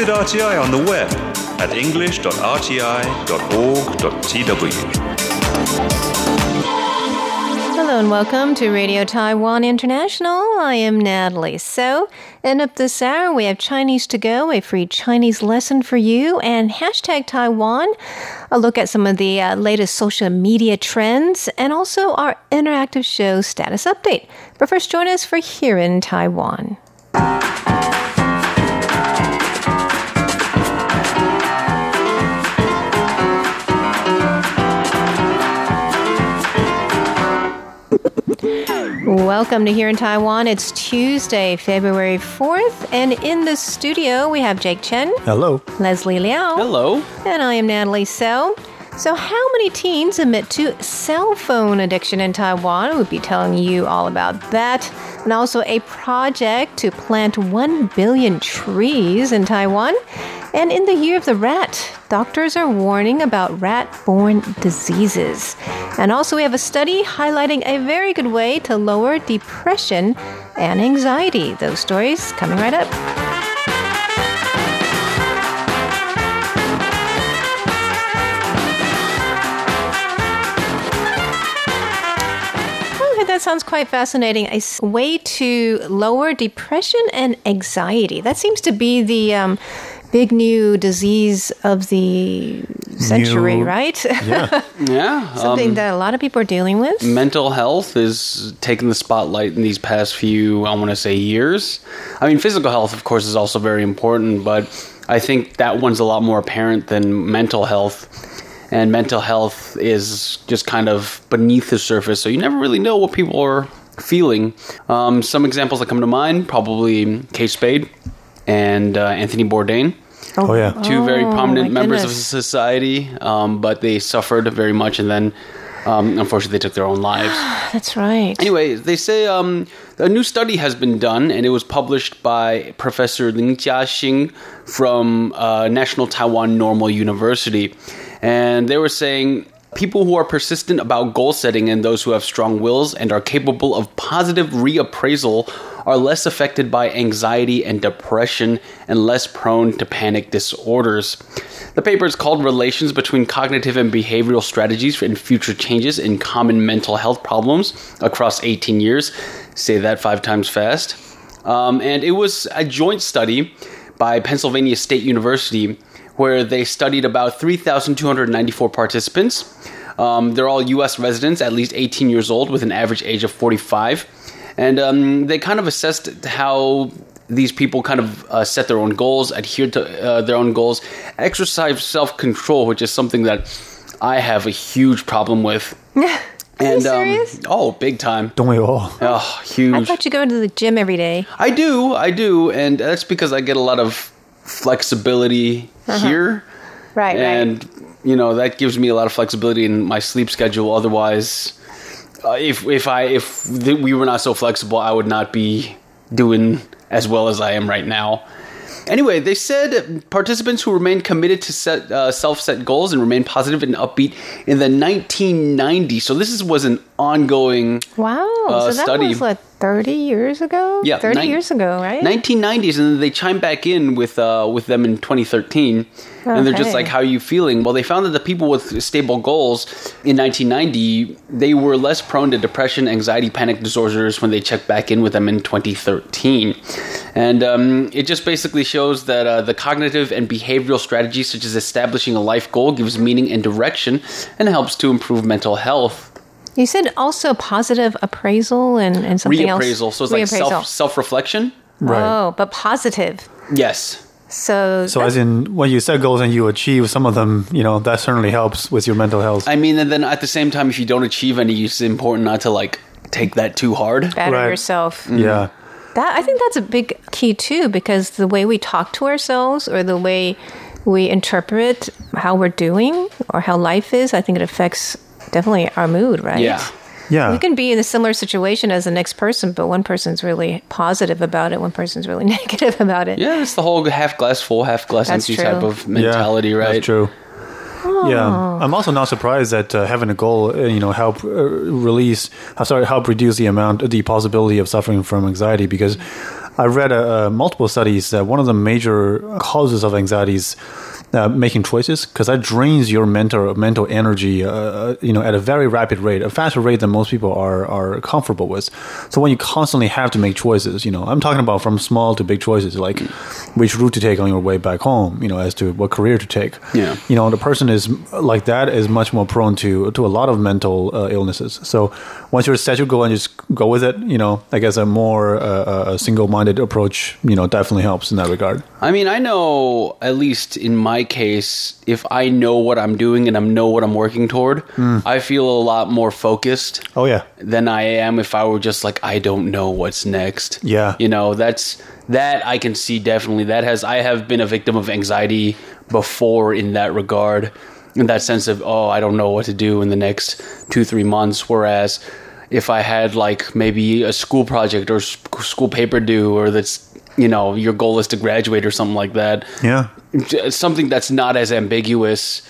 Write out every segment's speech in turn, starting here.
Visit RTI on the web at english.rti.org.tw. Hello and welcome to Radio Taiwan International. I am Natalie. So, end up this hour, we have Chinese to go, a free Chinese lesson for you, and hashtag Taiwan, a look at some of the uh, latest social media trends, and also our interactive show status update. But first, join us for Here in Taiwan. Welcome to Here in Taiwan. It's Tuesday, February 4th, and in the studio we have Jake Chen. Hello. Leslie Liao. Hello. And I am Natalie So. So, how many teens admit to cell phone addiction in Taiwan? We'll be telling you all about that. And also a project to plant 1 billion trees in Taiwan. And in the year of the rat, doctors are warning about rat borne diseases. And also, we have a study highlighting a very good way to lower depression and anxiety. Those stories coming right up. That sounds quite fascinating. A way to lower depression and anxiety. That seems to be the um, big new disease of the century, New- right? Yeah. Yeah. Something um, that a lot of people are dealing with. mental health is taking the spotlight in these past few, I want to say, years. I mean, physical health, of course, is also very important, but I think that one's a lot more apparent than mental health. And mental health is just kind of beneath the surface, so you never really know what people are feeling. Um, some examples that come to mind probably Kate Spade and uh, Anthony Bourdain. Oh, yeah. two very Oh, prominent my members of society, um, but they suffered very much, and then um, unfortunately they took their own lives. That's right. anyway, they say um, a new study has been done, and it was published by Professor Ling Jiaxing from uh, National Taiwan Normal University, and they were saying. People who are persistent about goal setting and those who have strong wills and are capable of positive reappraisal are less affected by anxiety and depression and less prone to panic disorders. The paper is called Relations Between Cognitive and Behavioral Strategies and Future Changes in Common Mental Health Problems Across 18 Years. Say that five times fast. Um, and it was a joint study by Pennsylvania State University where they studied about 3,294 participants. Um, they're all U.S. residents, at least 18 years old, with an average age of 45. And um, they kind of assessed how these people kind of uh, set their own goals, adhere to uh, their own goals, exercise self control, which is something that I have a huge problem with. and serious? Um, oh, big time. Don't we all? Oh, huge. I thought you go to the gym every day. I do, I do, and that's because I get a lot of flexibility here, Right, and you know that gives me a lot of flexibility in my sleep schedule. Otherwise, uh, if if I if th- we were not so flexible, I would not be doing as well as I am right now. Anyway, they said participants who remained committed to set uh, self-set goals and remained positive and upbeat in the 1990s. So this is, was an ongoing Wow. Uh, so that study. was what, 30 years ago? Yeah, 30 nine- years ago, right? 1990s, and then they chime back in with uh, with them in 2013, and they're just like, "How are you feeling?" Well, they found that the people with stable goals in 1990 they were less prone to depression, anxiety, panic disorders when they checked back in with them in 2013, and um, it just basically shows that uh, the cognitive and behavioral strategies such as establishing a life goal gives meaning and direction, and helps to improve mental health. You said also positive appraisal and, and something else. Reappraisal, so it's like self self reflection. Right. Oh, but positive. Yes. So, So, as in, when you set goals and you achieve some of them, you know, that certainly helps with your mental health. I mean, and then at the same time, if you don't achieve any, it's important not to like take that too hard. better Right. yourself. Mm-hmm. yeah. That I think that's a big key too, because the way we talk to ourselves or the way we interpret how we're doing or how life is, I think it affects definitely our mood, right? Yeah. Yeah. You can be in a similar situation as the next person, but one person's really positive about it, one person's really negative about it. Yeah, it's the whole half glass full, half glass That's empty true. type of mentality, yeah, right? That's true. Yeah, I'm also not surprised that uh, having a goal, uh, you know, help uh, release, uh, sorry, help reduce the amount, the possibility of suffering from anxiety because I read uh, uh, multiple studies that one of the major causes of anxiety is uh, making choices because that drains your mental mental energy, uh, you know, at a very rapid rate, a faster rate than most people are are comfortable with. So when you constantly have to make choices, you know, I'm talking about from small to big choices, like which route to take on your way back home, you know, as to what career to take. Yeah. you know, the person is like that is much more prone to to a lot of mental uh, illnesses. So once you're set your goal and just go with it, you know, I guess a more uh, a single minded approach, you know, definitely helps in that regard. I mean, I know at least in my case, if I know what I'm doing and I know what I'm working toward, hmm. I feel a lot more focused Oh yeah, than I am if I were just like I don't know what's next. Yeah. You know, that's that I can see definitely. That has I have been a victim of anxiety before in that regard. In that sense of, oh, I don't know what to do in the next 2-3 months whereas if I had like maybe a school project or school paper due or that's you know, your goal is to graduate or something like that yeah. something that's not as ambiguous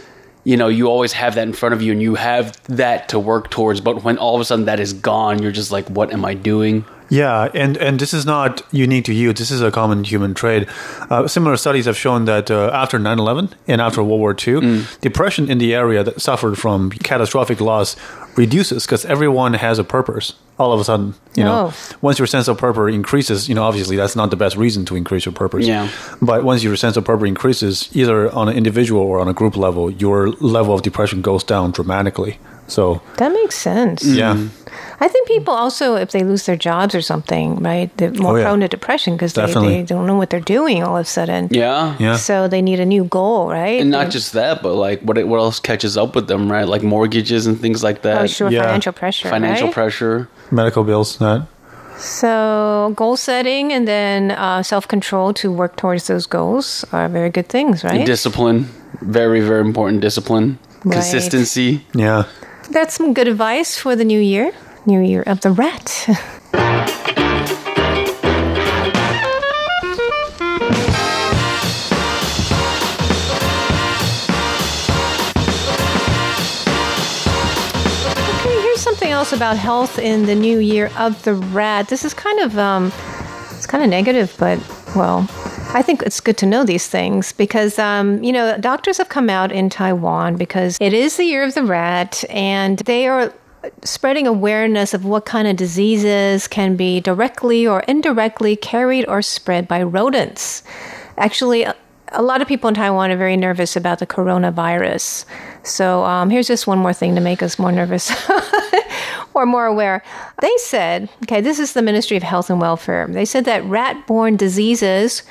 you know you always have that in front of you and you have that to work towards but when all of a sudden that is gone you're just like what am i doing Yeah, and, and this is not unique to you. This is a common human trait. Uh, similar studies have shown that uh, after 9 11 and after World War II, depression in the area that suffered from catastrophic loss reduces because everyone has a purpose all of a sudden. You know, Oh. once your sense of purpose increases, you know, obviously that's not the best reason to increase your purpose. Yeah. But once your sense of purpose increases, either on an individual or on a group level, your level of depression goes down dramatically. So, That makes sense. yeah. Mm. I think people also, if they lose their jobs or something, right, they're more Oh, yeah. prone to depression because they, they don't know what they're doing all of a sudden. yeah Yeah. So they need a new goal, right? and not just that but like what what else catches up with them right like mortgages and things like that oh, sure, Yeah. financial pressure. financial right? pressure Medical bills, that. So goal setting and then uh, self control to work towards those goals are very good things, right? discipline very very important discipline Right. consistency Yeah. That's some good advice for the new year. New year of the rat. Okay, here's something else about health in the new year of the rat. This is kind of um, it's kind of negative, but well, I think it's good to know these things because um, you know doctors have come out in Taiwan because it is the year of the rat, and they are spreading awareness of what kind of diseases can be directly or indirectly carried or spread by rodents. Actually, a- lot of people in Taiwan are very nervous about the coronavirus. So um, here's just one more thing to make us more nervous or more aware. They said, okay, this is the Ministry of Health and Welfare. They said that rat borne diseases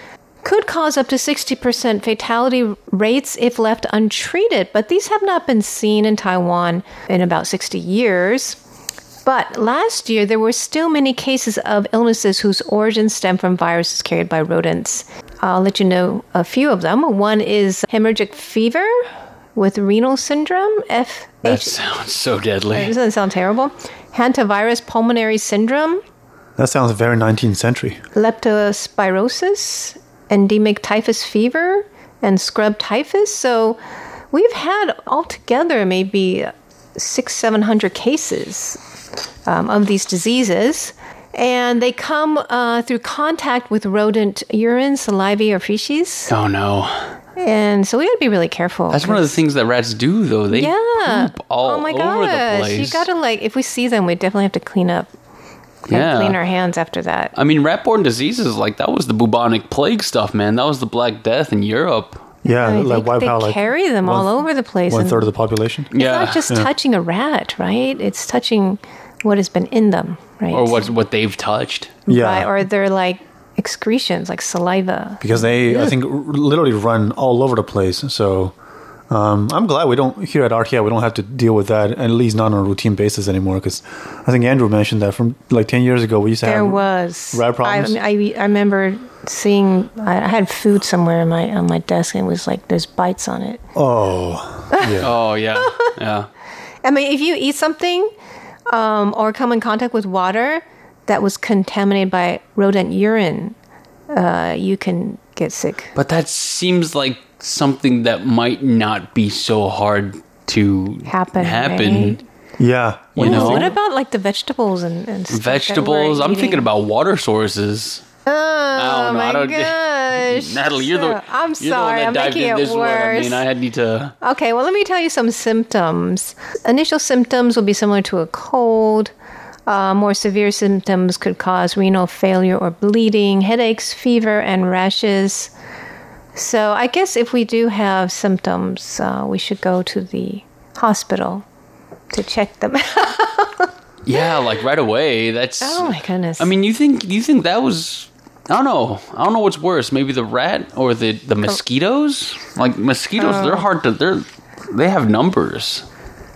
could cause up to 60% fatality rates if left untreated, but these have not been seen in Taiwan in about 60 years. But last year, there were still many cases of illnesses whose origins stem from viruses carried by rodents. I'll let you know a few of them. One is hemorrhagic fever with renal syndrome, F that sounds so deadly Doesn't that sound terrible? Hantavirus pulmonary syndrome, That sounds very 19th century. leptospirosis, endemic typhus fever, and scrub typhus. So we've had altogether maybe six, seven hundred cases um, of these diseases. And they come uh, through contact with rodent urine, saliva, or feces. oh no And so we got to be really careful. that's one of the things that rats do though they yeah. poop all oh my over gosh. the place You got to like, if we see them, we definitely have to clean up. Gotta Yeah. Clean our hands after that. I mean, rat-borne diseases like that was the bubonic plague stuff, man. That was the Black Death in Europe. Yeah, I like think they out like carry them one- all over the place. one and third of the population. It's yeah, not just touching a rat, right? It's touching what has been in them, right? or what what they've touched. Yeah. Right, or they're like excretions, like saliva. because they I think literally run all over the place. So um, I'm glad we don't here at RTI we don't have to deal with that at least not on a routine basis anymore. Because I think Andrew mentioned that from like ten years ago we used to There have was. rat problems? I, I, I remember seeing. I I had food somewhere on my on my desk, and it was like there's bites on it. oh yeah Oh yeah, yeah. I mean, if you eat something um, or come in contact with water that was contaminated by rodent urine, uh, you can get sick. But that seems like something that might not be so hard to Happen, Happen. right? yeah You When know? What about like the vegetables and, and stuff Vegetables. I'm eating? thinking about water sources. Oh, don't know. my I don't- gosh. Natalie, you're the I'm you're the sorry. one I'm that making it this one. I mean, I had need to. Okay, well, let me tell you some symptoms. Initial symptoms will be similar to a cold. Uh, more severe symptoms could cause renal failure or bleeding, headaches, fever, and rashes. So, I guess if we do have symptoms, uh, we should go to the hospital to check them out. Yeah, like right away. That's. oh my goodness. I mean, you think you think that was? I don't know. I don't know what's worse. Maybe the rat or the the mosquitoes. Like mosquitoes, they're Oh. hard to. They're they have numbers.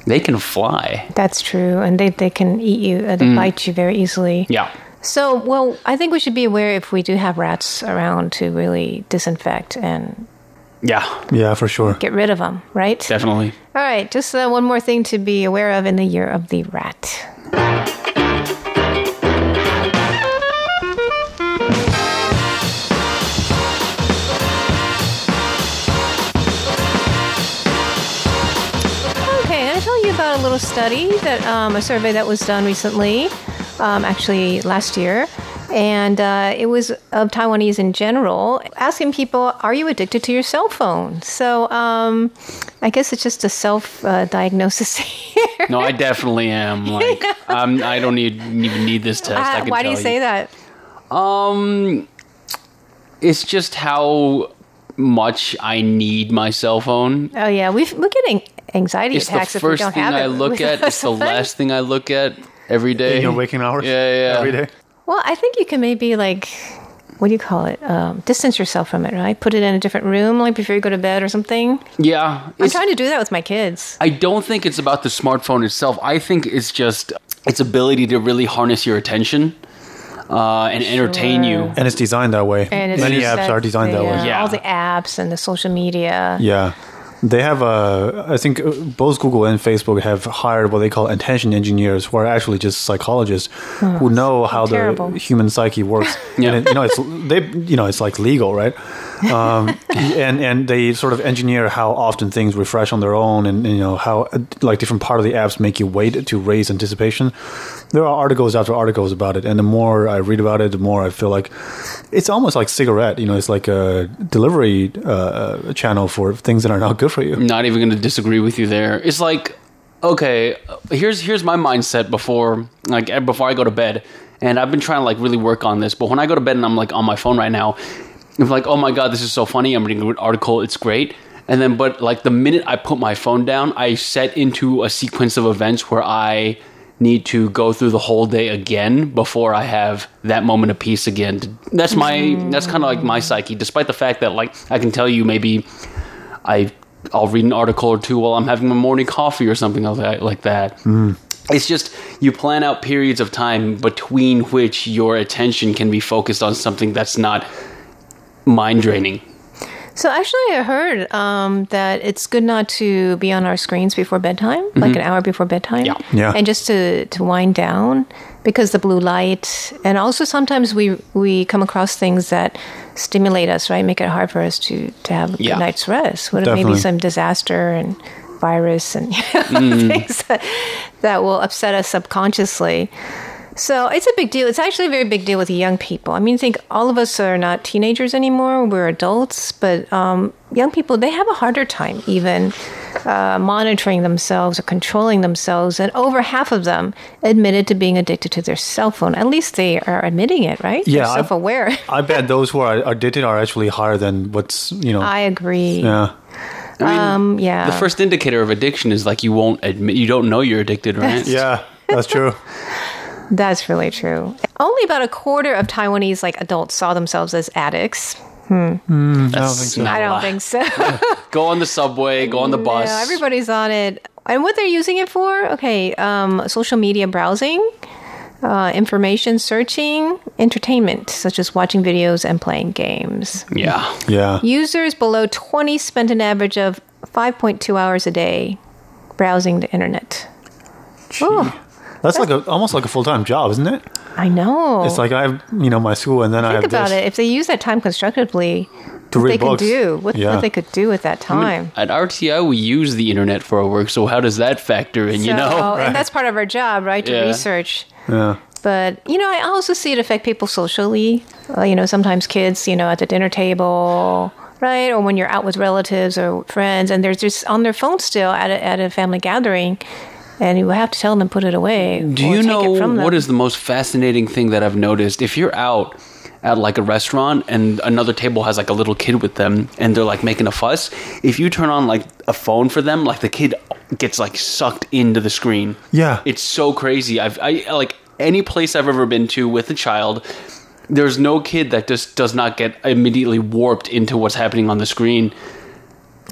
They can fly. that's true, and they, they can eat you, uh, they bite you very easily. Yeah. So, well, I think we should be aware if we do have rats around to really disinfect and Yeah. Yeah, for sure. get rid of them, right? Definitely. All right, just uh, one more thing to be aware of in the year of the rat. Okay, I'm tell you about a little study that um, a survey that was done recently, um, actually last year, and uh, it was of Taiwanese in general, asking people, "Are you addicted to your cell phone?" So um, I guess it's just a self uh, diagnosis here. No, I definitely am. Like, I'm, I don't need, even need this test. I Uh, can why do you tell say that? Um, it's just how much I need my cell phone. Oh yeah, we we're getting anxiety It's the attacks if we first don't thing have I it. look at. It's the last thing I look at every day. In your waking hours? Yeah, yeah. Every day? Well, I think you can maybe like, what do you call it? Um, distance yourself from it, right? Put it in a different room, like before you go to bed or something. Yeah. I'm trying to do that with my kids. I don't think it's about the smartphone itself. I think it's just its ability to really harness your attention uh, and entertain you. And it's designed that way. And it's Many just apps are designed that way. uh, Yeah. All the apps and the social media. Yeah. They have, a, I think uh, both Google and Facebook have hired what they call attention engineers, who are actually just psychologists who know how terrible. the human psyche works. Yeah. And it, you know, it's they, you know, it's like legal, right? Um, and and they sort of engineer how often things refresh on their own, and you know how like different part of the apps make you wait to raise anticipation. There are articles after articles about it, and the more I read about it, the more I feel like it's almost like cigarette. You know, it's like a delivery uh, channel for things that are not good for you. not even going to disagree with you there. It's like, okay, here's here's my mindset before like before I go to bed, and I've been trying to like really work on this. But when I go to bed and I'm like on my phone right now, I'm like, oh my god, this is so funny. I'm reading an article. It's great. And then, but like the minute I put my phone down, I set into a sequence of events where I need to go through the whole day again before I have that moment of peace again. That's my that's kind of like my psyche. Despite the fact that like I can tell you maybe I I'll read an article or two while I'm having my morning coffee or something like that. Like that. Mm. It's just you plan out periods of time between which your attention can be focused on something that's not mind draining. So actually, I heard um, that it's good not to be on our screens before bedtime, like an hour before bedtime. Yeah. Yeah. And just to, to wind down because the blue light, and also sometimes we we come across things that stimulate us, right? Make it hard for us to to have a Yeah. good night's rest. What if maybe some disaster and virus and you know things that, that will upset us subconsciously. So it's a big deal. It's actually a very big deal with young people. I mean, think all of us are not teenagers anymore. We're adults, but um, young people they have a harder time even uh, monitoring themselves or controlling themselves. And over half of them admitted to being addicted to their cell phone. At least they are admitting it, right? Yeah, They're self-aware. I bet those who are addicted are actually higher than what's you know. I agree. yeah. I mean, Um, yeah. the first indicator of addiction is like you won't admit you don't know you're addicted, right? Yeah, that's true. That's really true. Only about a quarter of Taiwanese like adults saw themselves as addicts. I so. not I a don't think so. Go on the subway, go on the bus. No, everybody's on it. And what they're using it for? Okay, um, social media browsing, uh, information searching, entertainment, such as watching videos and playing games. yeah. Yeah. Users below 20 spent an average of 5.2 hours a day browsing the internet. Oh, That's like a almost like a full time job, isn't it? I know. It's like I have you know my school and then I Think about this it. If they use that time constructively, to what read they books. could do, what, yeah. what they could do with that time. At RTI, we use the internet for our work, so how does that factor in? you So- know, and that's part of our job, right? To Yeah. research. yeah. But, you know, I also see it affect people socially. Uh, you know, sometimes kids, you know, at the dinner table, right? Or when you're out with relatives or friends and they're just on their phone still at a, at a family gathering. And you have to tell them to put it away. Do you know it from them. what is the most fascinating thing that I've noticed? If you're out at like a restaurant and another table has like a little kid with them and they're like making a fuss, if you turn on like a phone for them, like the kid gets like sucked into the screen. Yeah. It's so crazy. I've I like any place I've ever been to with a child, there's no kid that just does not get immediately warped into what's happening on the screen.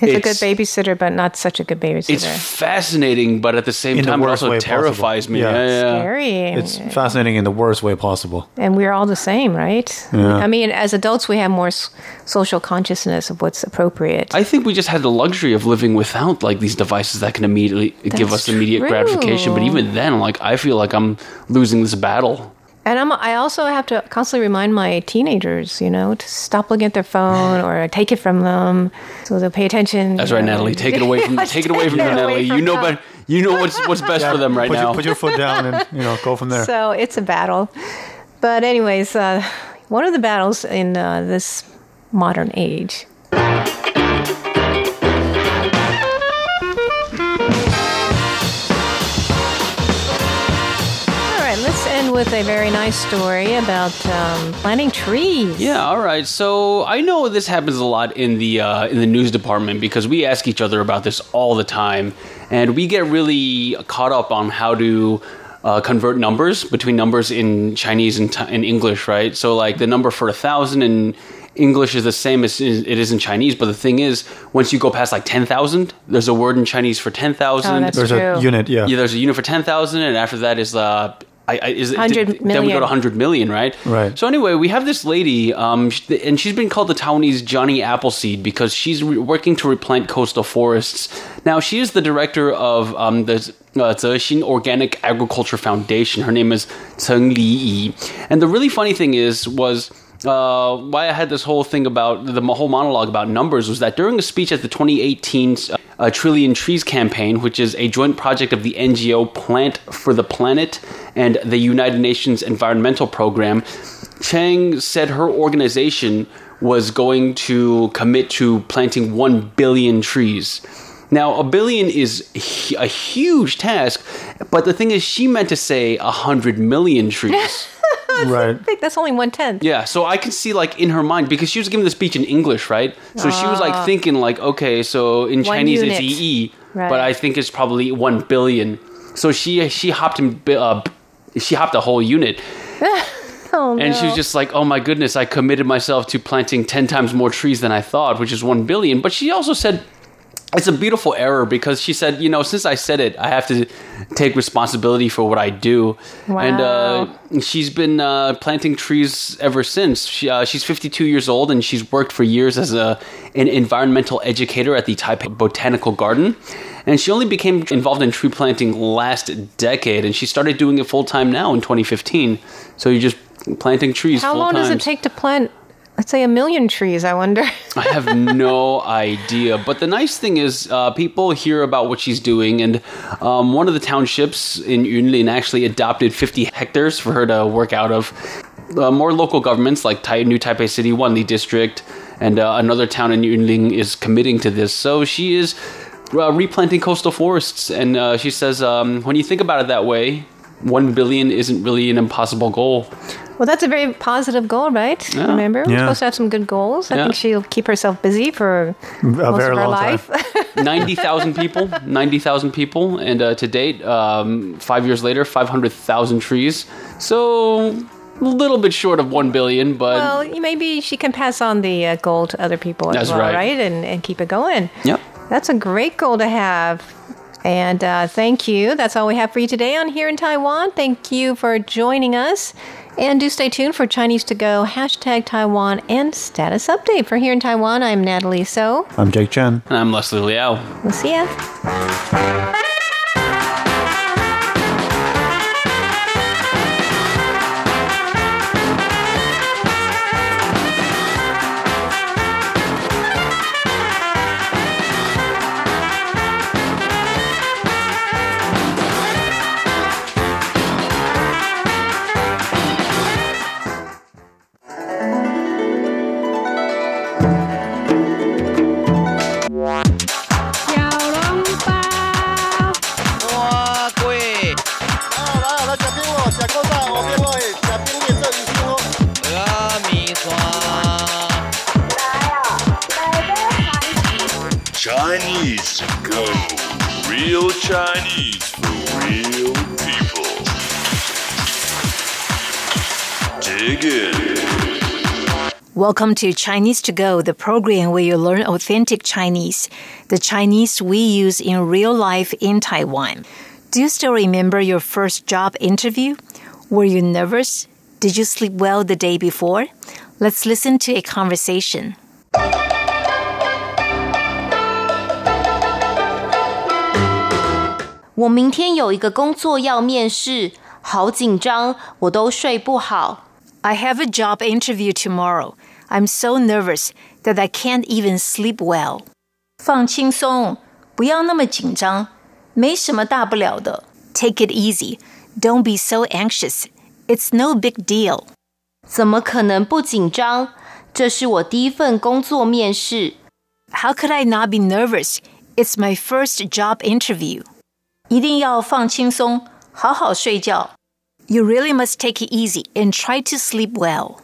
It's, a good babysitter, but not such a good babysitter. It's fascinating, but at the same In the time, it also terrifies possible. me. Yeah. Yeah, yeah. Scary. It's fascinating in the worst way possible. and we're all the same, right? Yeah. I mean, as adults, we have more s- social consciousness of what's appropriate. I think we just had the luxury of living without like these devices that can immediately give us immediate true. gratification. But even then, like I feel like I'm losing this battle. And I'm, I also have to constantly remind my teenagers, you know, to stop looking at their phone or take it from them so they'll pay attention. That's right, Natalie. Take it away from take it away from them, Take it away Natalie. from You know, them. but you know what's what's best for them right put now. Your, put your foot down and you know go from there. So it's a battle. But, anyways, uh, one of the battles in uh, this modern age. Right, with a very nice story about um, planting trees. Yeah, all right. So I know this happens a lot in the uh, in the news department because we ask each other about this all the time, and we get really caught up on how to uh, convert numbers between numbers in Chinese and t- in English, right? So like the number for a thousand in English is the same as it is in Chinese, but the thing is, once you go past like ten thousand, there's a word in Chinese for ten thousand. Oh, that's There's a unit, yeah. Yeah, there's a unit for ten thousand, and after that is uh, I, I, is it, 100 then we go million. to hundred million, right? Right. So anyway, we have this lady, um, and she's been called the Taiwanese Johnny Appleseed because she's re- working to replant coastal forests. Now she is the director of um, the uh, Zexin Organic Agriculture Foundation. Her name is Cheng Li and the really funny thing is was uh, why I had this whole thing about the whole monologue about numbers was that during a speech at the 2018 uh, Trillion Trees campaign, which is a joint project of the NGO Plant for the Planet and the United Nations Environmental Program, Chang said her organization was going to commit to planting 1 billion trees. Now, a billion is a huge task, but the thing is, she meant to say a 100 million trees. right. I think that's only one tenth. Yeah, so I can see like in her mind because she was giving the speech in English, right? So she was like thinking like, okay, so in One Chinese unit. it's EE, Right. but I think it's probably one billion. So she she hopped in, uh, she hopped a whole unit, Oh, and she was just like, oh my goodness, I committed myself to planting ten times more trees than I thought, which is one billion. But she also said. It's a beautiful error because she said, you know, since I said it, I have to take responsibility for what I do. Wow. And uh, she's been uh, planting trees ever since. She, uh, she's 52 years old and she's worked for years as a, an environmental educator at the Taipei Botanical Garden. And she only became involved in tree planting last decade and she started doing it full time now in 2015. So you're just planting trees How long does it take to plant, let's say, a million trees? I wonder. I have no idea. But the nice thing is, uh, people hear about what she's doing, and um, one of the townships in Yunlin actually adopted 50 hectares for her to work out of. Uh, more local governments like Tai- New Taipei City, Wanli District, and uh, another town in Yunlin is committing to this. So she is uh, replanting coastal forests, and uh, she says, um, when you think about it that way, one billion isn't really an impossible goal. Well, that's a very positive goal, right? Remember, we're supposed to have some good goals. I Yeah. think she'll keep herself busy for A most very of her long life. time. 90,000 people, 90,000 people, and uh, to date, um, five years later, 500,000 trees. So, a little bit short of 1 billion, but well, maybe she can pass on the uh, goal to other people as That's well, right. right? And, and keep it going. Yep. That's a great goal to have. And uh, thank you. That's all we have for you today on Here in Taiwan. Thank you for joining us. And do stay tuned for Chinese to Go, hashtag Taiwan, and status update. For Here in Taiwan, I'm Natalie So. I'm Jake Chen. and I'm Leslie Liao. We'll see ya. Real Chinese for real people. Dig in. Welcome to Chinese to Go, the program where you learn authentic Chinese, the Chinese we use in real life in Taiwan. Do you still remember your first job interview? Were you nervous? Did you sleep well the day before? Let's listen to a conversation. 我明天有一个工作要面试，好紧张，我都睡不好。 I have a job interview tomorrow. I'm so nervous that I can't even sleep well. 放轻松，不要那么紧张，没什么大不了的。Take it easy. Don't be so anxious. It's no big deal. 怎么可能不紧张？这是我第一份工作面试， How could I not be nervous? It's my first job interview. 一定要放轻松，好好睡觉。You really must take it easy and try to sleep well.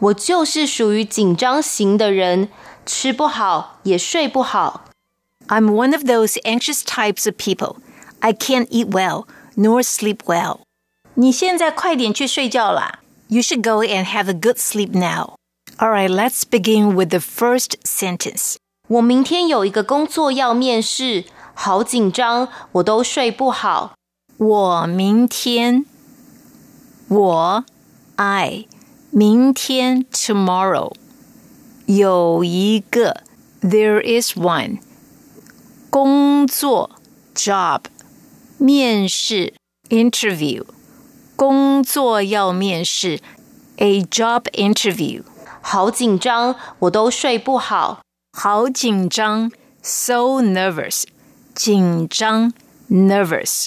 我就是属于紧张型的人，吃不好也睡不好。 I'm one of those anxious types of people. I can't eat well nor sleep well. 你现在快点去睡觉啦。You should go and have a good sleep now. All right, let's begin with the first sentence. 我明天有一个工作要面试， 好紧张，我都睡不好。我明天，我 I 明天 tomorrow 有一个 there is one 工作 job 面试 interview 工作要面试 a job interview 好紧张，我都睡不好。好紧张 so nervous 紧张 nervous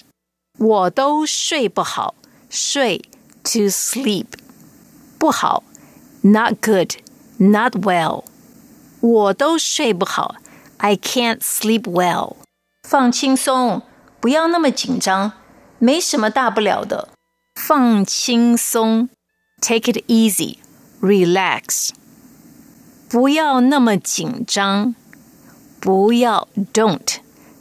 我都睡不好，睡 to sleep 不好，not good, not well。我都睡不好，I can't sleep well。放轻松，不要那么紧张，没什么大不了的。放轻松，take it easy, relax。不要那么紧张，不要 don't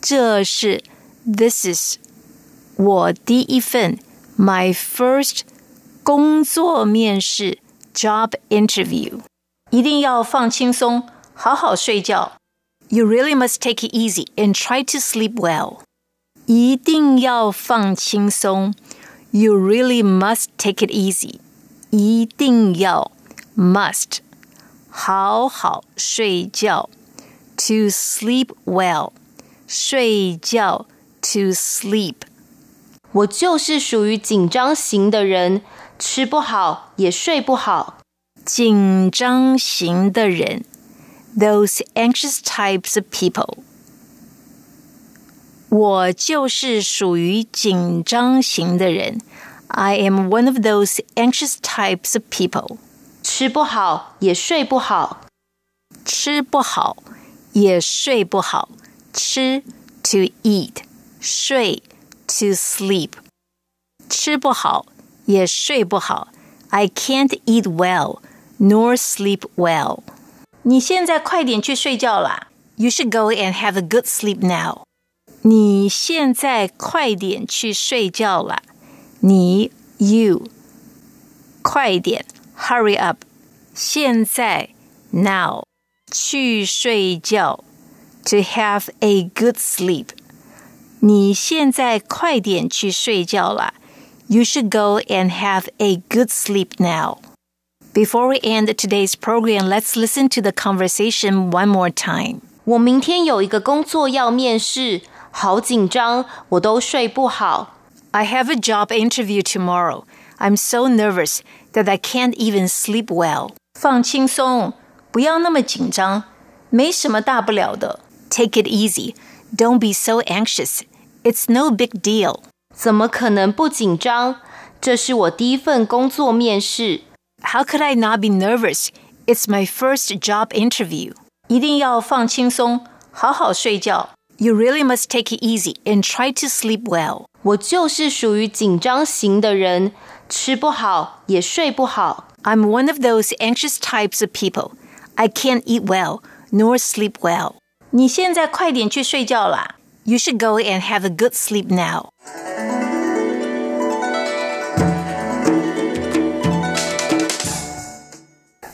这是 This is 我第一份 my first 工作面试 job interview，一定要放轻松，好好睡觉。You really must take it easy and try to sleep well。一定要放轻松。You really must take it easy。一定要 must 好好睡觉。To sleep well， 睡觉 to sleep。我就是属于紧张型的人，吃不好也睡不好。紧张型的人，those anxious types of people。我就是属于紧张型的人。I am one of those anxious types of people。吃不好也睡不好。吃不好也睡不好。吃 to eat，睡 to sleep。吃不好也睡不好。I can't eat well nor sleep well。你现在快点去睡觉啦。You should go and have a good sleep now。你现在快点去睡觉啦。你 you 快点 hurry up。现在 now 去睡觉 to have a good sleep。你现在快点去睡觉啦。You should go and have a good sleep now. Before we end today's program, let's listen to the conversation one more time. 我明天有一个工作要面试，好紧张，我都睡不好。 I have a job interview tomorrow. I'm so nervous that I can't even sleep well. 放轻松，不要那么紧张，没什么大不了的。 Take it easy. Don't be so anxious. It's no big deal. 怎么可能不紧张？这是我第一份工作面试， How could I not be nervous? It's my first job interview. 一定要放轻松，好好睡觉。 You really must take it easy and try to sleep well. 我就是属于紧张型的人，吃不好也睡不好。 I'm one of those anxious types of people. I can't eat well nor sleep well. 你现在快点去睡觉啦！ You should go and have a good sleep now.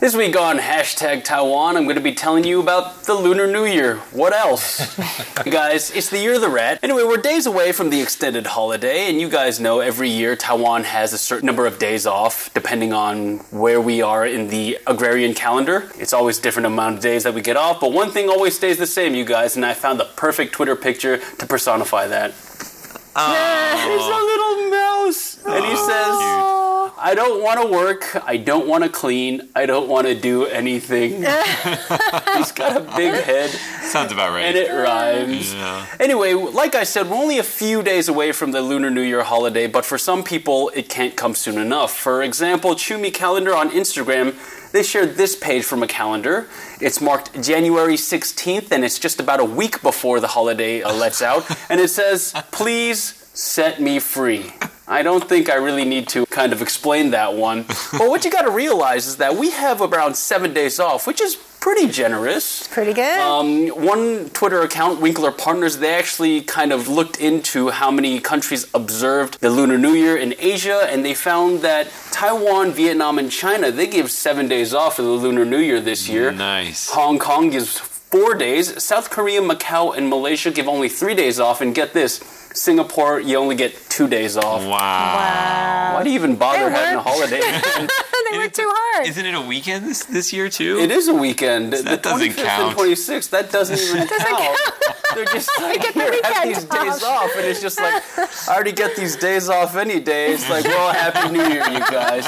This week on hashtag Taiwan, I'm going to be telling you about the Lunar New Year. What else? guys, it's the year of the rat. Anyway, we're days away from the extended holiday, and you guys know every year Taiwan has a certain number of days off depending on where we are in the agrarian calendar. It's always different amount of days that we get off, but one thing always stays the same, you guys, and I found the perfect Twitter picture to personify that. There's a little mouse, and he says. I don't want to work. I don't want to clean. I don't want to do anything. He's got a big head Sounds about right. and it rhymes. Yeah. Anyway, like I said, we're only a few days away from the Lunar New Year holiday, but for some people, it can't come soon enough. For example, Chumi Calendar on Instagram, they shared this page from a calendar. It's marked January 16th, and it's just about a week before the holiday uh, lets out. And it says, Please set me free. I don't think I really need to kind of explain that one. but what you got to realize is that we have around seven days off, which is pretty generous. Pretty good. Um, one Twitter account, Winkler Partners, they actually kind of looked into how many countries observed the Lunar New Year in Asia, and they found that Taiwan, Vietnam, and China they give seven days off for the Lunar New Year this year. Nice. Hong Kong gives four days. South Korea, Macau, and Malaysia give only three days off. And get this. Singapore, you only get two days off. Wow. Why do you even bother It having a worked. holiday? they went too hard. Isn't it a weekend this, this year too? It is a weekend. the That doesn't 25th count. and 26th, that doesn't even count. They're just like, get the here, have weekend these days off." off. And it's just like, I already get these days off any day. It's like, well, Happy New Year, you guys.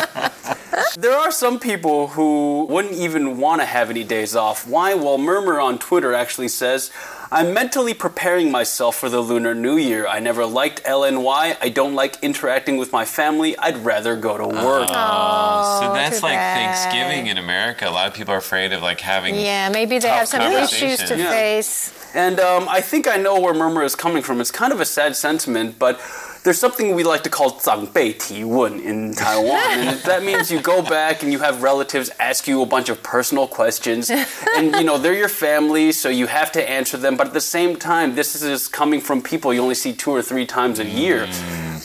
There are some people who wouldn't even want to have any days off. Why? Well, Murmur on Twitter actually says, I'm mentally preparing myself for the Lunar New Year. I never liked LNY. I don't like interacting with my family. I'd rather go to work. Oh, so that's like bad. Thanksgiving in America. A lot of people are afraid of like having. yeah, maybe they Tough have some issues to. Yeah. face. And um, I think I know where Murmur is coming from. It's kind of a sad sentiment, but there's something we like to call 长辈提问 in Taiwan. and that means you go back and you have relatives ask you a bunch of personal questions. And, you know, they're your family, so you have to answer them. But at the same time, this is coming from people you only see two or three times a year.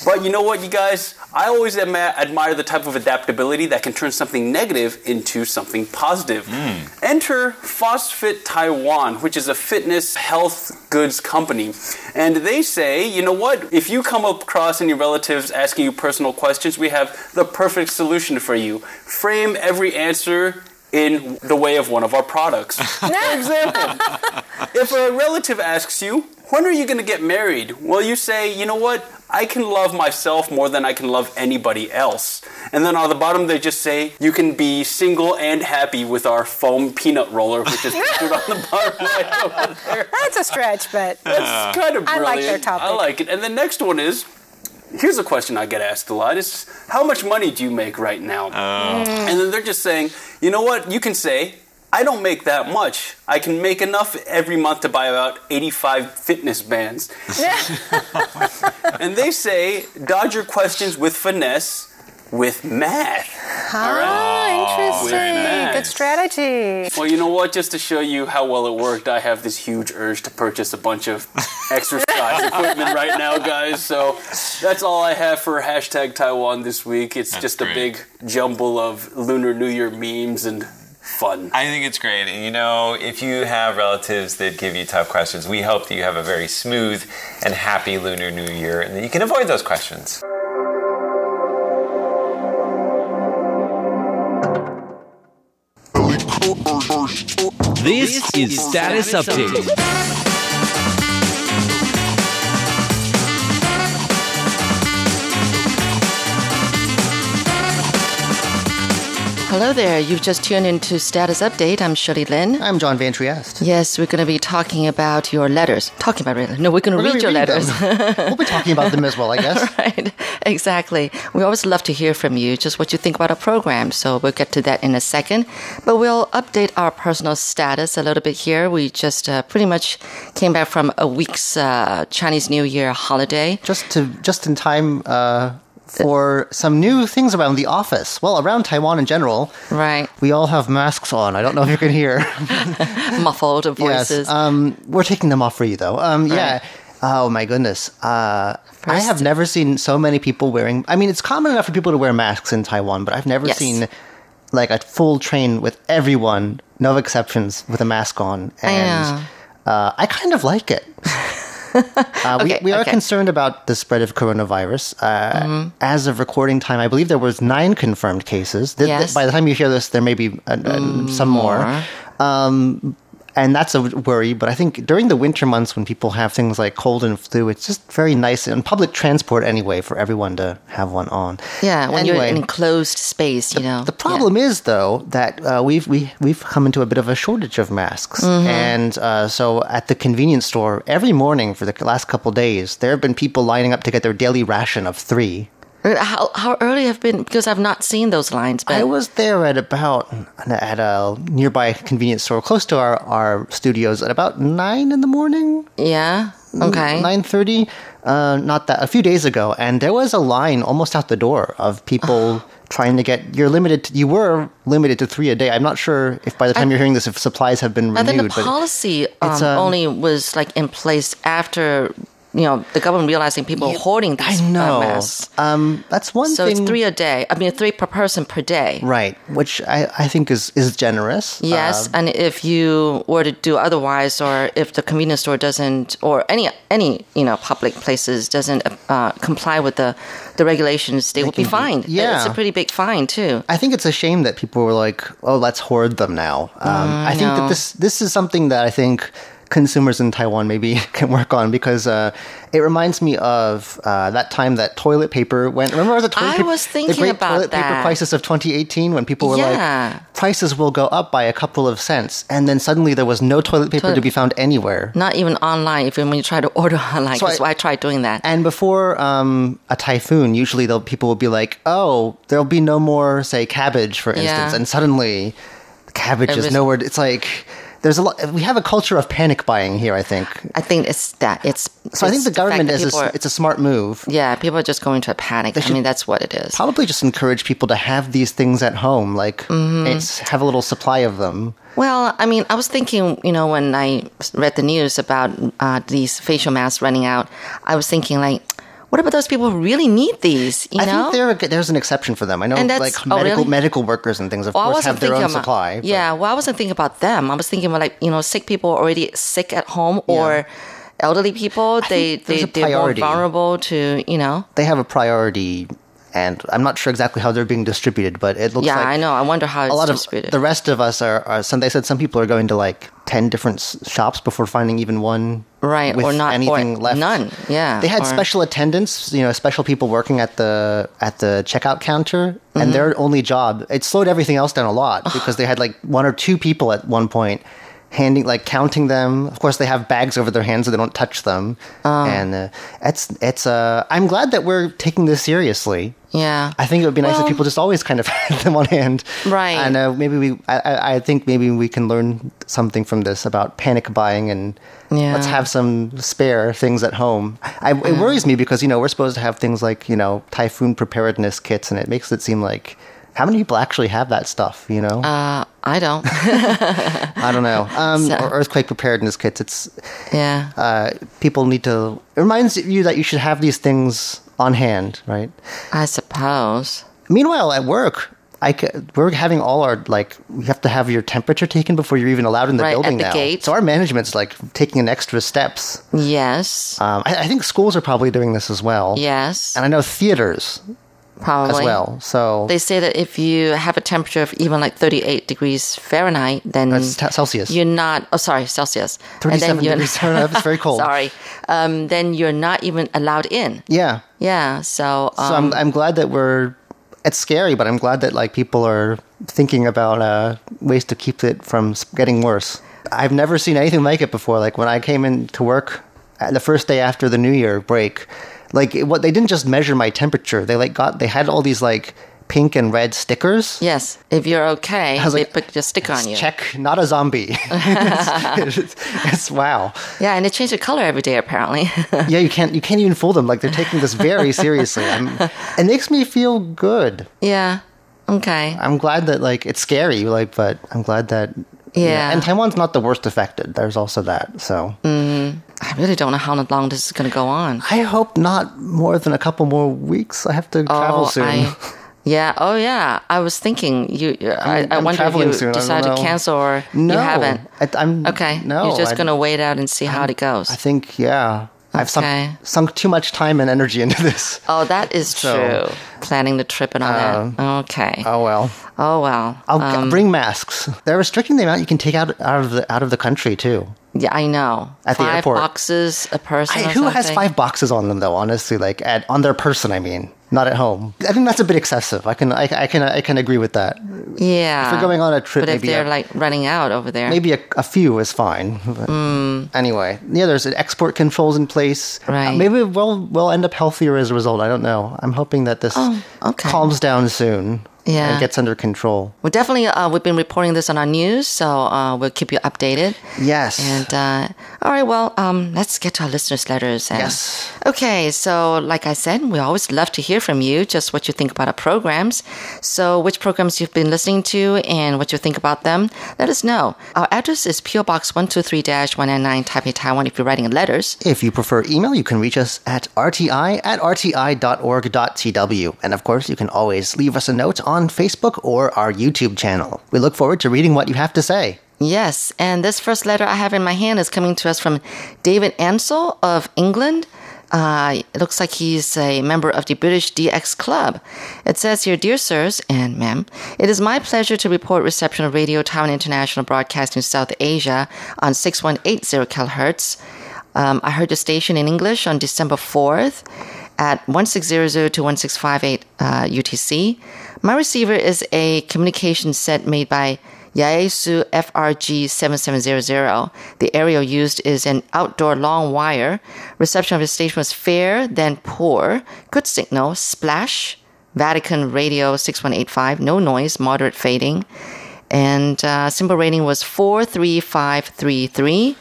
But you know what, you guys? I always admi- admire the type of adaptability that can turn something negative into something positive. Hmm. Enter FostFit Taiwan, which is a fitness health goods company. And they say, you know what? If you come across any relatives asking you personal questions, we have the perfect solution for you. Frame every answer in the way of one of our products. For example, if a relative asks you, when are you going to get married? Well, you say, you know what? I can love myself more than I can love anybody else. And then on the bottom, they just say, you can be single and happy with our foam peanut roller, which is pictured on the bottom right over there. That's a stretch, but That's kind of brilliant. I like their topic. I like it. And the next one is, here's a question I get asked a lot: is how much money do you make right now? Oh. And then they're just saying, you know what? You can say. I don't make that much. I can make enough every month to buy about 85 fitness bands. and they say, dodge your questions with finesse, with math. ah, interesting. math. Good strategy. Well, you know what? Just to show you how well it worked, I have this huge urge to purchase a bunch of exercise equipment right now, guys. So that's all I have for hashtag Taiwan this week. It's That's just a big jumble of Lunar New Year memes and fun. I think it's great. And you know, if you have relatives that give you tough questions, we hope that you have a very smooth and happy Lunar New Year and that you can avoid those questions. This is Status Update. Hello there. You've just tuned into Status Update. I'm Shirley Lin. I'm John Van Trieste. Yes, we're going to be talking about your letters. Talking about it. No, we're going to read your read letters. we'll be talking about them as well, I guess. right. Exactly. We always love to hear from you, just what you think about our program. So we'll get to that in a second. But we'll update our personal status a little bit here. We just uh, pretty much came back from a week's uh, Chinese New Year holiday. Just to just in time uh, for some new things around the office. Well, around Taiwan in general. Right. We all have masks on. I don't know if you can hear. Muffled voices. Yes. Um, we're taking them off for you, though. Um, yeah. Oh my goodness. Uh, I have never seen so many people wearing. I mean, it's common enough for people to wear masks in Taiwan, but I've never Yes. seen like a full train with everyone, no exceptions, with a mask on. And uh, I kind of like it. Uh, Okay, we, we are okay. concerned about the spread of coronavirus. Uh, As of recording time, I believe there was nine confirmed cases. Th- th- Yes. Mm, by the time you hear this, there may be uh, uh, some more. Um, and that's a worry. But I think during the winter months, when people have things like cold and flu, it's just very nice in public transport anyway for everyone to have one on. yeah, when you're Anyway. in enclosed space, you know. The problem is, though, that uh, we've we, we've come into a bit of a shortage of masks, Mm-hmm. and uh, so at the convenience store every morning for the last couple days, there have been people lining up to get their daily ration of three. How, how early have been, because I've not seen those lines, but I was there at about at a nearby convenience store close to our, our studios at about nine in the morning. yeah. Okay. nine thirty. Uh, not that a few days ago, and there was a line almost out the door of people trying to get. You're limited. To, you were limited to three a day. I'm not sure if by the time you're hearing this, if supplies have been I think the policy um, it's, um, only was like in place after you know the government realizing people were hoarding I these uh, know. masks. Um, that's one So thing. it's three a day. I mean, three per person per day. right, which I, I think is is generous. Yes, Um, and if you were to do otherwise, or if the convenience store doesn't, or any any you know public places doesn't uh, comply with the the regulations, they, will be can be- fined. yeah. it's a pretty big fine too. I think it's a shame that people were like, "Oh, let's hoard them now." Um, I think Mm, no. that this this is something that I think consumers in Taiwan maybe can work on because uh, it reminds me of uh, that time that toilet paper went. Remember the toilet I paper, was the thinking great about toilet paper crisis of 2018 when people were Yeah. like, prices will go up by a couple of cents, and then suddenly there was no toilet paper Toilet- to be found anywhere. Not even online. If you when you try to order online, So I- I, tried doing that. And before um, a typhoon, usually people will be like, "Oh, there'll be no more, say, cabbage, for instance," Yeah. and suddenly, cabbage is nowhere. It's like there's a lot. We have a culture of panic buying here. I think. I think it's that. It's So I think the government fact is a, are- it's a smart move. yeah, people are just going to a panic. I mean, that's what it is. Probably just encourage people to have these things at home, like Mm-hmm. it's, have a little supply of them. Well, I mean, I was thinking, you know, when I read the news about uh, these facial masks running out, I was thinking, like, what about those people who really need these? You I know, think there, there's an exception for them. I know, like oh, medical really? medical workers and things, of Well, I course, have their own about- supply. but- Yeah, well, I wasn't thinking about them. I was thinking about like you know, sick people already sick at home or elderly people. They they they're more vulnerable to you know. they have a priority, and I'm not sure exactly how they're being distributed, but it looks Yeah, like I know. I wonder how it's a lot of distributed. the rest of us are, are. Some they said some people are going to like ten different s- shops before finding even one. Right, or not- or anything left. none, yeah, they had or- special attendants. You know, special people working at the at the checkout counter, Mm-hmm. and their only job it slowed everything else down a lot because they had like one or two people at one point. Handing, like counting them. Of course, they have bags over their hands so they don't touch them. Oh. and uh, it's it's. Uh, I'm glad that we're taking this seriously. yeah, I think it would be nice Well- if people just always kind of had them on hand. Right. And uh, maybe we, I, I- I think maybe we can learn something from this about panic buying and Yeah. let's have some spare things at home. I, It worries me because, you know, we're supposed to have things like, you know, typhoon preparedness kits and it makes it seem like, how many people actually have that stuff, you know? uh, I don't. I don't know. Um, So- or earthquake preparedness kits. It's, yeah, uh, people need to, it reminds you that you should have these things on hand, right? I suppose. Meanwhile, at work, I we're having all our like you have to have your temperature taken before you're even allowed in the Right, at building the now. gate. So our management's like taking an extra steps. Yes, Um, I, I think schools are probably doing this as well. yes, and I know theaters probably as well. So They say that if you have a temperature of even like 38 degrees Fahrenheit, then that's Celsius. you're not. Oh, sorry, Celsius. 37 you're- degrees Fahrenheit. That's very cold. sorry. Um, then you're not even allowed in. yeah. Yeah. So. Um, So I'm I'm glad that we're. It's scary, but I'm glad that like people are thinking about uh, ways to keep it from getting worse. I've never seen anything like it before. Like when I came in to work uh, the first day after the New Year break, like it, what they didn't just measure my temperature. They like got they had all these like pink and red stickers. Yes, if you're okay, I was they like, put your sticker on you. Check, not a zombie. it's, it's- it's- wow. Yeah, and they change the color every day apparently. Yeah, you can't you can't even fool them. Like they're taking this very seriously. I'm, it makes me feel good. yeah. Okay. I'm glad that like it's scary, like, but I'm glad that know, Yeah. and Taiwan's not the worst affected. There's also that. So mm-hmm. I really don't know how long this is going to go on. I hope not more than a couple more weeks. I have to travel soon. Oh, I, yeah. Oh, yeah. I was thinking you. I, I I'm wonder if you soon. Decided to cancel or no, you haven't. I, I'm Okay. No, You're just going to wait out and see how it goes. I think yeah. I've Okay. sunk, sunk too much time and energy into this. oh, that is So, true. Planning the trip and all that. Okay. Oh well. oh well. I'll Um, bring masks. They're restricting the amount you can take out out of the out of the country too. Yeah, I know. At the airport. boxes a person. I, who has five boxes on them though? Honestly, like at on their person, I mean, not at home. I think that's a bit excessive. I can I, I can I can agree with that. Yeah. If we're going on a trip, but if maybe they're a- like running out over there, Maybe a, a few is fine. but Anyway, yeah, there's export controls in place. Right. Uh, maybe we'll we'll end up healthier as a result. I don't know. I'm hoping that this Oh, okay. calms down soon Yeah. and gets under control. Well, definitely, uh, we've been reporting this on our news, so uh, we'll keep you updated. Yes. And uh, all right, well, um, let's get to our listeners' letters. And, Yes. Okay, so like I said, we always love to hear from you, just what you think about our programs. So, which programs you've been listening to and what you think about them, let us know. Our address is PO Box 123 199 Taipei, Taiwan, if you're writing letters. If you prefer email, you can reach us at rti at rti.org.tw. And of course, you can always leave us a note on Facebook or our YouTube channel. We look forward to reading what you have to say. Yes, and this first letter I have in my hand is coming to us from David Ansell of England. Uh, it looks like he's a member of the British DX Club. It says here, Dear sirs and ma'am, it is my pleasure to report reception of Radio Taiwan International Broadcasting South Asia on 6180 kHz. Um, I heard the station in English on December 4th at 1600 to 1658 uh, UTC. My receiver is a communication set made by Yaesu FRG 7700. The aerial used is an outdoor long wire. Reception of the station was fair, then poor. Good signal, splash. Vatican radio 6185, no noise, moderate fading. And uh, SINPO rating was 43533.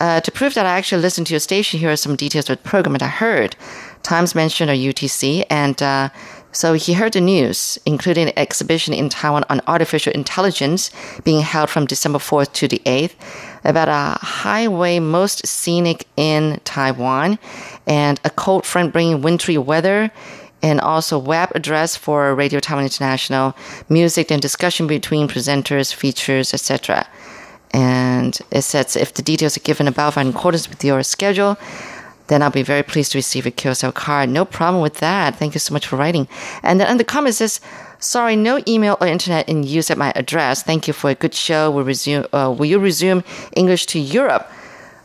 Uh, to prove that I actually listened to your station, here are some details of the program that I heard. Times mentioned are UTC, and uh, so he heard the news, including an exhibition in Taiwan on artificial intelligence being held from December 4th to the 8th about a highway most scenic in Taiwan and a cold front bringing wintry weather and also web address for Radio Taiwan International, music and discussion between presenters, features, etc. And it says if the details are given above in accordance with your schedule, then I'll be very pleased to receive a QSL card. No problem with that. Thank you so much for writing. And then in the comment it says, sorry, no email or internet in use at my address. Thank you for a good show. Will resume. Uh, will you resume English to Europe?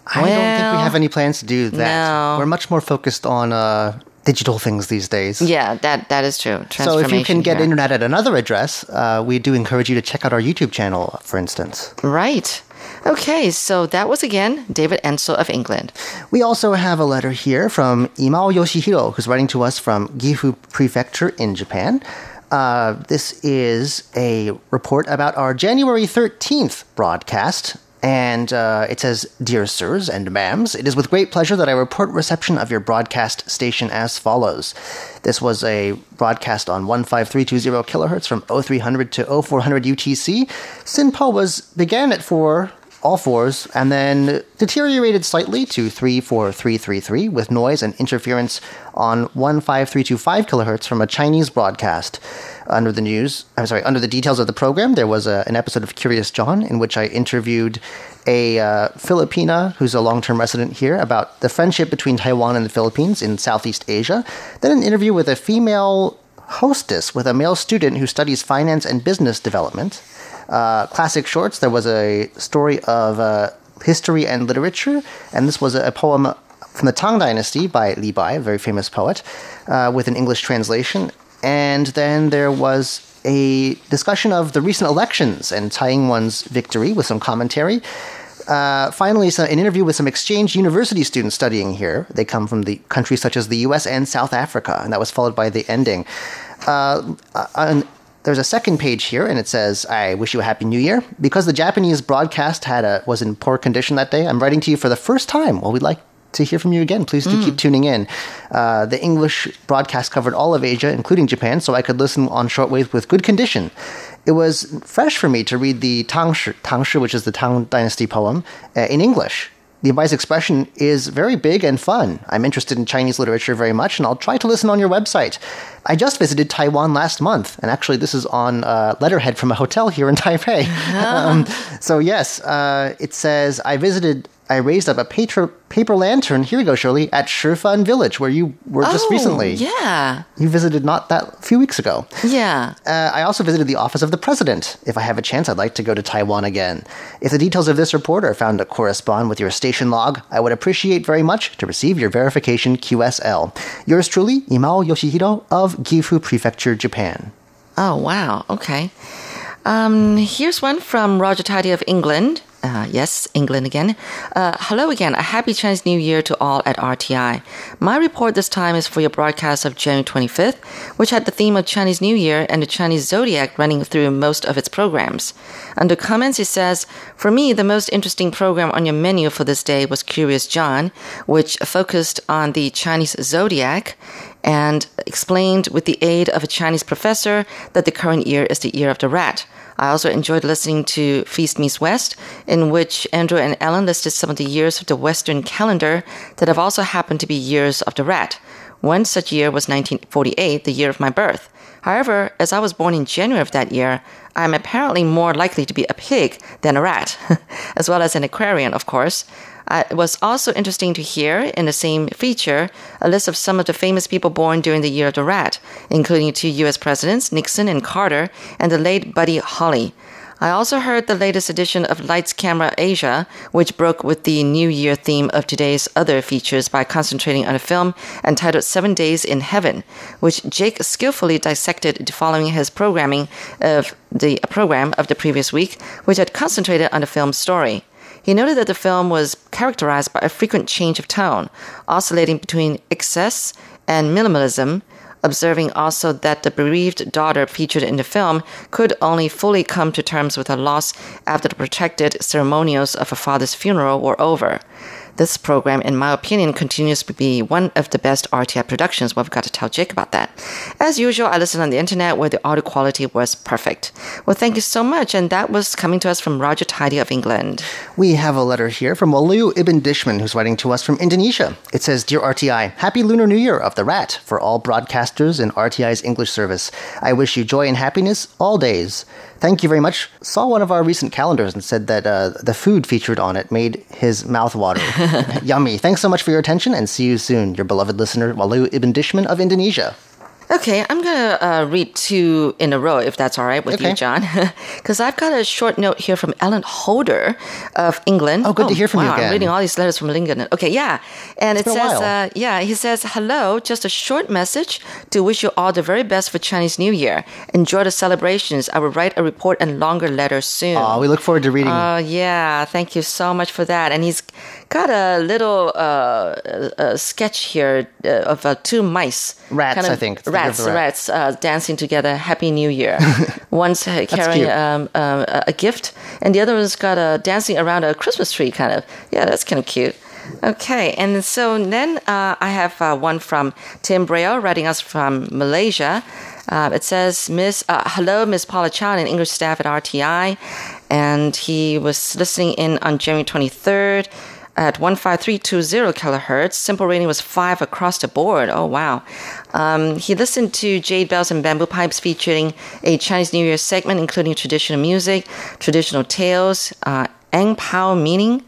I don't think we have any plans to do that. no. We're much more focused on uh, digital things these days. Yeah, that that is true. So if you can get here. internet at another address, uh, we do encourage you to check out our YouTube channel, for instance. Right. Okay, so that was again David Ansel of England. We also have a letter here from Imao Yoshihiro, who's writing to us from Gifu Prefecture in Japan. Uh, this is a report about our January 13th broadcast. And uh, it says, Dear sirs and ma'ams, it is with great pleasure that I report reception of your broadcast station as follows. This was a broadcast on 15320 kilohertz from 0300 to 0400 UTC. SINPO was began at 4 all fours, and then deteriorated slightly to 34333 with noise and interference on 15325 kilohertz from a Chinese broadcast. Under the news, I'm sorry, under the details of the program, there was a, an episode of Curious John in which I interviewed a uh, Filipina who's a long term resident here about the friendship between Taiwan and the Philippines in Southeast Asia. Then an interview with a female hostess with a male student who studies finance and business development uh, classic shorts, there was a story of uh, history and literature, and this was a, poem from the Tang Dynasty by Li Bai, a very famous poet, uh, with an English translation. And then there was a discussion of the recent elections and Tsai Ing-wen's victory with some commentary. Uh, finally, so an interview with some exchange university students studying here. They come from the countries such as the U.S. and South Africa, and that was followed by the ending. Uh, uh, there's a second page here, and it says, "I wish you a happy New Year." Because the Japanese broadcast had a was in poor condition that day, I'm writing to you for the first time. Well, we'd like to hear from you again. Please do keep tuning in. Uh, the English broadcast covered all of Asia, including Japan, so I could listen on shortwave with good condition. It was fresh for me to read the Tangshi, Tangshi which is the Tang Dynasty poem, uh, in English. The advice expression is very big and fun. I'm interested in Chinese literature very much, and I'll try to listen on your website. I just visited Taiwan last month, and actually, this is on uh, letterhead from a hotel here in Taipei. um, so, yes, uh, it says I visited. I raised up a paper, paper lantern. Here we go, Shirley, at Shifen Village, where you were just Oh, recently. Yeah. You visited not that few weeks ago. Yeah. Uh, I also visited the office of the president. If I have a chance, I'd like to go to Taiwan again. If the details of this report are found to correspond with your station log, I would appreciate very much to receive your verification QSL. Yours truly, Imao Yoshihiro of Gifu Prefecture, Japan. Oh, wow. Okay. Um, here's one from Roger Tidy of England. Uh, yes, England again. Uh, hello again. A happy Chinese New Year to all at RTI. My report this time is for your broadcast of January 25th, which had the theme of Chinese New Year and the Chinese zodiac running through most of its programs. Under comments, it says, For me, the most interesting program on your menu for this day was Curious John, which focused on the Chinese zodiac and explained with the aid of a Chinese professor that the current year is the year of the rat. I also enjoyed listening to Feast Meets West, in which Andrew and Ellen listed some of the years of the Western calendar that have also happened to be years of the rat. One such year was 1948, the year of my birth. However, as I was born in January of that year, I am apparently more likely to be a pig than a rat, as well as an aquarian, of course. Uh, it was also interesting to hear in the same feature a list of some of the famous people born during the year of the rat, including two U.S. presidents, Nixon and Carter, and the late Buddy Holly. I also heard the latest edition of Lights Camera Asia, which broke with the New Year theme of today's other features by concentrating on a film entitled Seven Days in Heaven, which Jake skillfully dissected following his programming of the program of the previous week, which had concentrated on the film's story. He noted that the film was characterized by a frequent change of tone, oscillating between excess and minimalism, observing also that the bereaved daughter featured in the film could only fully come to terms with her loss after the protracted ceremonials of her father's funeral were over. This program, in my opinion, continues to be one of the best RTI productions. Well, I've got to tell Jake about that. As usual, I listened on the internet where the audio quality was perfect. Well, thank you so much. And that was coming to us from Roger Tidy of England. We have a letter here from Walu Ibn Dishman, who's writing to us from Indonesia. It says, Dear RTI, Happy Lunar New Year of the Rat for all broadcasters in RTI's English service. I wish you joy and happiness all days. Thank you very much. Saw one of our recent calendars and said that uh, the food featured on it made his mouth water. Yummy. Thanks so much for your attention and see you soon. Your beloved listener, Walu Ibn Dishman of Indonesia. Okay, I'm gonna uh, read two in a row if that's all right with Okay. you, John. Because I've got a short note here from Ellen Holder of England. Oh, good to hear from you wow, I'm reading all these letters from England. Okay, yeah, and It's it says, uh, yeah, he says, hello, just a short message to wish you all the very best for Chinese New Year. Enjoy the celebrations. I will write a report and longer letter soon. Aw, we look forward to reading. Oh yeah, thank you so much for that. And he's got a little uh, uh, sketch here uh, of uh, two mice, Rats, I think. It's Rats, rat. rats uh, dancing together. Happy New Year. One's carrying um, um, a a gift, and the other one's got a dancing around a Christmas tree, kind of. Yeah, that's kind of cute. Okay, and so then uh, I have uh, one from Tim Braille writing us from Malaysia. Uh, it says, Miss, uh, hello, Miss Paula Chan and English staff at RTI. And he was listening in on January 23rd at 15320 kilohertz. SINPO rating was 5 across the board. Oh, wow. Um, he listened to Jade Bells and Bamboo Pipes featuring a Chinese New Year segment, including traditional music, traditional tales, uh, Ang Pao meaning,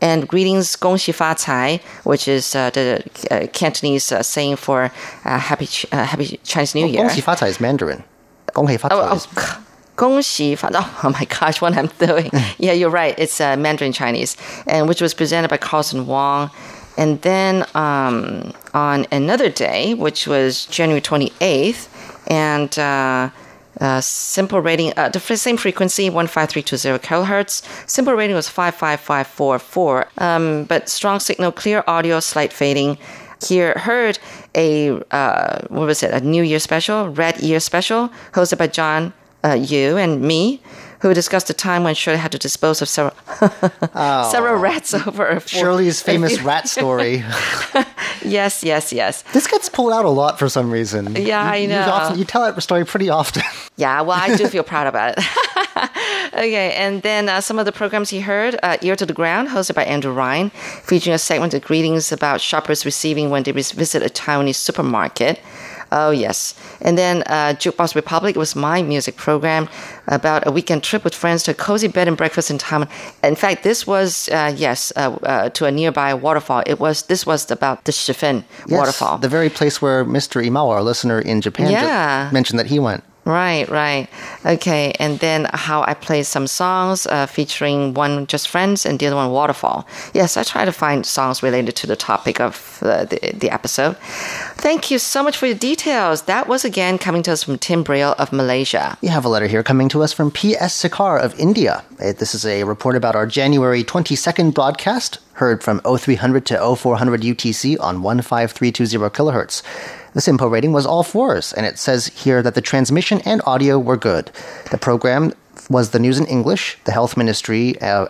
and greetings Gong Xi Fa Cai, which is uh, the uh, Cantonese uh, saying for uh, Happy, uh, Happy Chinese New oh, Year. Gong Xi Fa Cai is Mandarin. Gong Xi Fa Cai oh, oh. 喜发 oh, my gosh, what I'm doing. yeah, you're right. It's uh, Mandarin Chinese, and which was presented by Carlson Wong. And then um, on another day, which was January 28th, and uh, Uh, SINPO rating, uh, the same frequency, 15320 kilohertz. SINPO rating was 55544. Um, but strong signal, clear audio, slight fading. Here heard a, uh, what was it, a New Year special, Red Year special, hosted by John, uh, you, and me, who discussed the time when Shirley had to dispose of several, several rats over a four- Shirley's famous rat story. Yes, yes, yes. This gets pulled out a lot for some reason. Yeah, I You- know. You, often, you tell that story pretty often. Yeah, well, I do feel proud about it. okay, and then uh, some of the programs you heard uh, Ear to the Ground, hosted by Andrew Ryan, featuring a segment of greetings about shoppers receiving when they visit a Taiwanese supermarket. Oh, yes. And then uh, Jukebox Republic was my music program about a weekend trip with friends to a cozy bed and breakfast in Taiwan. In fact, this was, uh, yes, uh, uh, to a nearby waterfall. It was This was about the Shifen Yes, waterfall. The very place where Mr. Imao, our listener in Japan, Yeah. mentioned that he went. Right, right. Okay, and then how I play some songs uh, featuring one just friends and the other one waterfall. Yes, I try to find songs related to the topic of uh, the, the episode. Thank you so much for your details. That was again coming to us from Tim Braille of Malaysia. You have a letter here coming to us from P.S. Sikar of India. Uh, This is a report about our January 22nd broadcast, heard from 0300 to 0400 UTC on 15320 kilohertz. The SINPO rating was all fours, and it says here that the transmission and audio were good. The program was the news in English. The health ministry uh,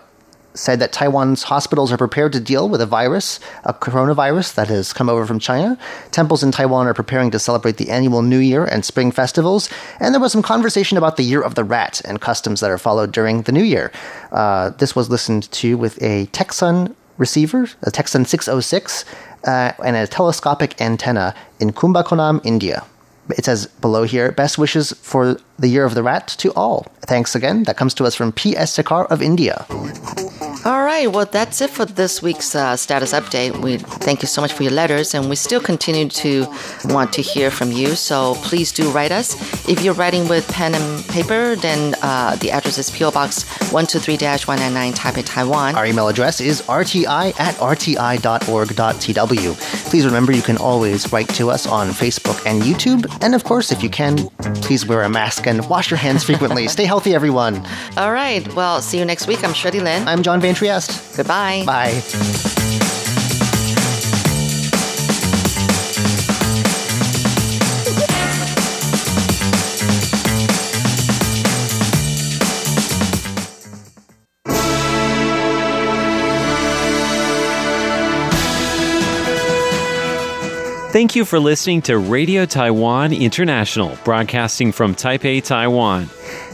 said that Taiwan's hospitals are prepared to deal with a virus, a coronavirus that has come over from China. Temples in Taiwan are preparing to celebrate the annual New Year and Spring festivals. And there was some conversation about the Year of the Rat and customs that are followed during the New Year. Uh, this was listened to with a Tecsun receiver, a Tecsun 606, uh, and a telescopic antenna in Kumbakonam, India. It says below here, best wishes for the Year of the Rat to all. Thanks again. That comes to us from P.S. Sakar of India. All right, well, that's it for this week's uh, status update. We thank you so much for your letters, and we still continue to want to hear from you. So please do write us. If you're writing with pen and paper, then uh, the address is PO Box 123-199 Taipei, Taiwan. Our email address is rti at rti.org.tw. Please remember you can always write to us on Facebook and YouTube. And of course, if you can, please wear a mask and wash your hands frequently. Stay healthy, everyone. All right, well, see you next week. I'm Shirley Lin. I'm John Van Trieste. Goodbye. Bye. Thank you for listening to Radio Taiwan International, broadcasting from Taipei, Taiwan.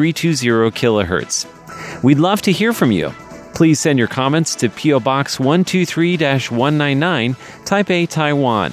15320 kHz. We'd love to hear from you. Please send your comments to PO Box 123 199, Taipei, Taiwan.